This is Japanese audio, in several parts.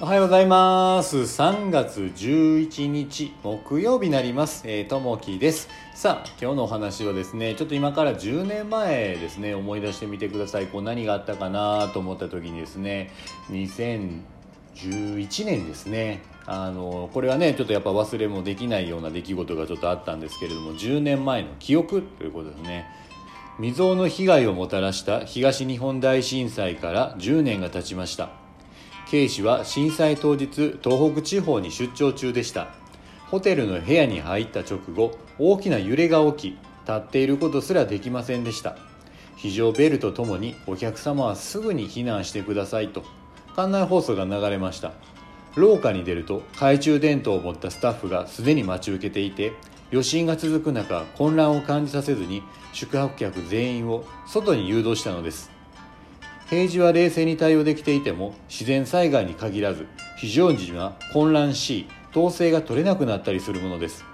おはようございます。3月11日木曜日になります。えーともきです。さあ、今日のお話はですね、ちょっと今から10年前ですね、思い出してみてください。こう何があったかなと思った時にですね、2011年ですね。あのこれはねちょっとやっぱ忘れもできないような出来事がちょっとあったんですけれども10年前の記憶ということですね未曾有の被害をもたらした東日本大震災から10年が経ちました K 氏は震災当日東北地方に出張中でした。ホテルの部屋に入った直後大きな揺れが起き立っていることすらできませんでした。非常ベルとともにお客様はすぐに避難してくださいと館内放送が流れました。廊下に出ると懐中電灯を持ったスタッフがすでに待ち受けていて余震が続く中混乱を感じさせずに宿泊客全員を外に誘導したのです。平時は冷静に対応できていても自然災害に限らず非常時には混乱し統制が取れなくなったりするものです。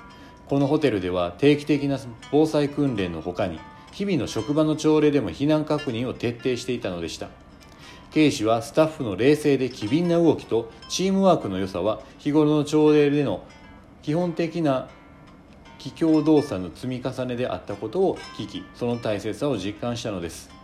このホテルでは定期的な防災訓練のほかに日々の職場の朝礼でも避難確認を徹底していたのでした。警視はスタッフの冷静で機敏な動きとチームワークの良さは日頃の朝礼での基本的な帰郷動作の積み重ねであったことを聞きその大切さを実感したのです。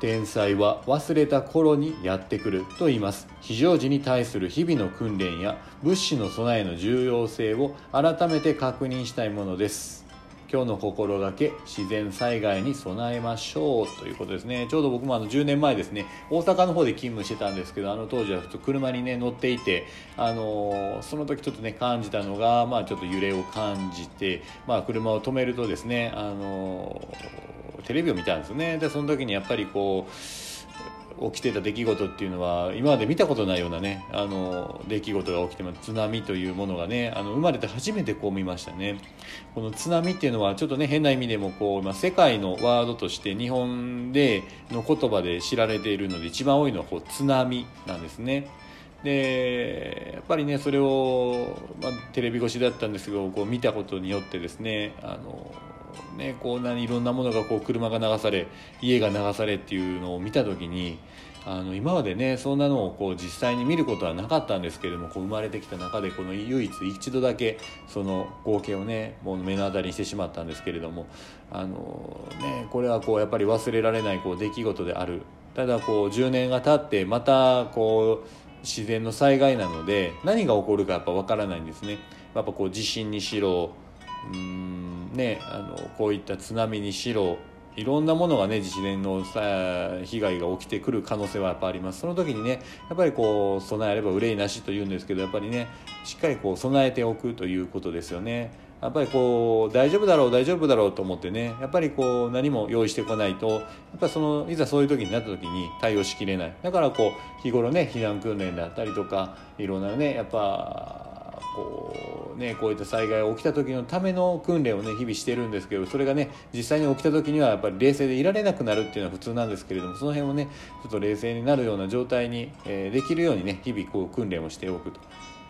天才は忘れた頃にやってくると言います。非常時に対する日々の訓練や物資の備えの重要性を改めて確認したいものです。今日の心がけ自然災害に備えましょうということですね。ちょうど僕もあの10年前ですね大阪の方で勤務してたんですけどあの当時はちょっと車にね乗っていてあのその時ちょっとね感じたのがまあちょっと揺れを感じてまあ車を止めるとですねあのテレビを見たんですね。でその時にやっぱりこう起きてた出来事っていうのは今まで見たことないようなねあの出来事が起きてます津波というものがねあの生まれて初めてこう見ましたね。この津波っていうのはちょっとね変な意味でもこう、まあ、世界のワードとして日本での言葉で知られているので一番多いのはこう津波なんですね。でやっぱりねそれを、まあ、テレビ越しだったんですけどこう見たことによってですねあのね、こう何いろんなものがこう車が流され家が流されっていうのを見た時にあの今までねそんなのをこう実際に見ることはなかったんですけれどもこう生まれてきた中でこの唯一一度だけその光景をねもう目の当たりにしてしまったんですけれどもあの、ね、これはこうやっぱり忘れられないこう出来事である。ただこう10年が経ってまたこう自然の災害なので何が起こるかやっぱ分からないんですね。やっぱこう地震にしろうんね、あのこういった津波にしろいろんなものがね自然のさ被害が起きてくる可能性はやっぱありますその時にねやっぱりこう備えれば憂いなしと言うんですけどやっぱりねしっかりこう備えておくということですよねやっぱりこう大丈夫だろう大丈夫だろうと思ってねやっぱりこう何も用意してこないとやっぱそのいざそういう時になった時に対応しきれないだからこう日頃ね避難訓練だったりとかいろんなねやっぱこうねこういった災害が起きた時のための訓練をね日々してるんですけどそれがね実際に起きた時にはやっぱり冷静でいられなくなるっていうのは普通なんですけれどもその辺をねちょっと冷静になるような状態に、え、できるようにね日々こう訓練をしておくと。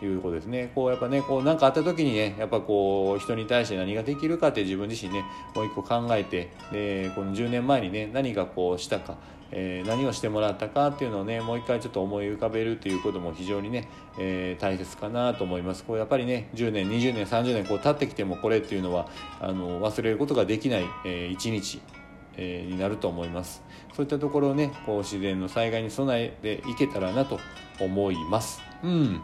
いうことですね。こうやっぱね、こう何かあった時にね、やっぱこう人に対して何ができるかって自分自身ね、もう一個考えて、で、この10年前にね、何がこうしたか、えー、何をしてもらったかっていうのをね、もう一回ちょっと思い浮かべるということも非常にね、えー、大切かなと思います。こうやっぱりね、10年、20年、30年こう経ってきてもこれっていうのは、あの、忘れることができない、えー、一日、え、になると思いますそういったところをねこう自然の災害に備えていけたらなと思いますうん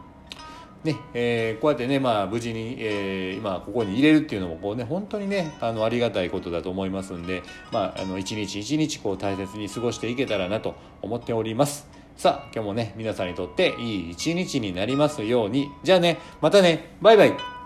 ねえー、こうやってね、まあ、無事に、えー、今ここに入れるっていうのもこう、ね、本当にねあのありがたいことだと思いますんで、まあ、の一日一日こう大切に過ごしていけたらなと思っております。さあ今日もね皆さんにとっていい一日になりますように。じゃあねまたねバイバイ。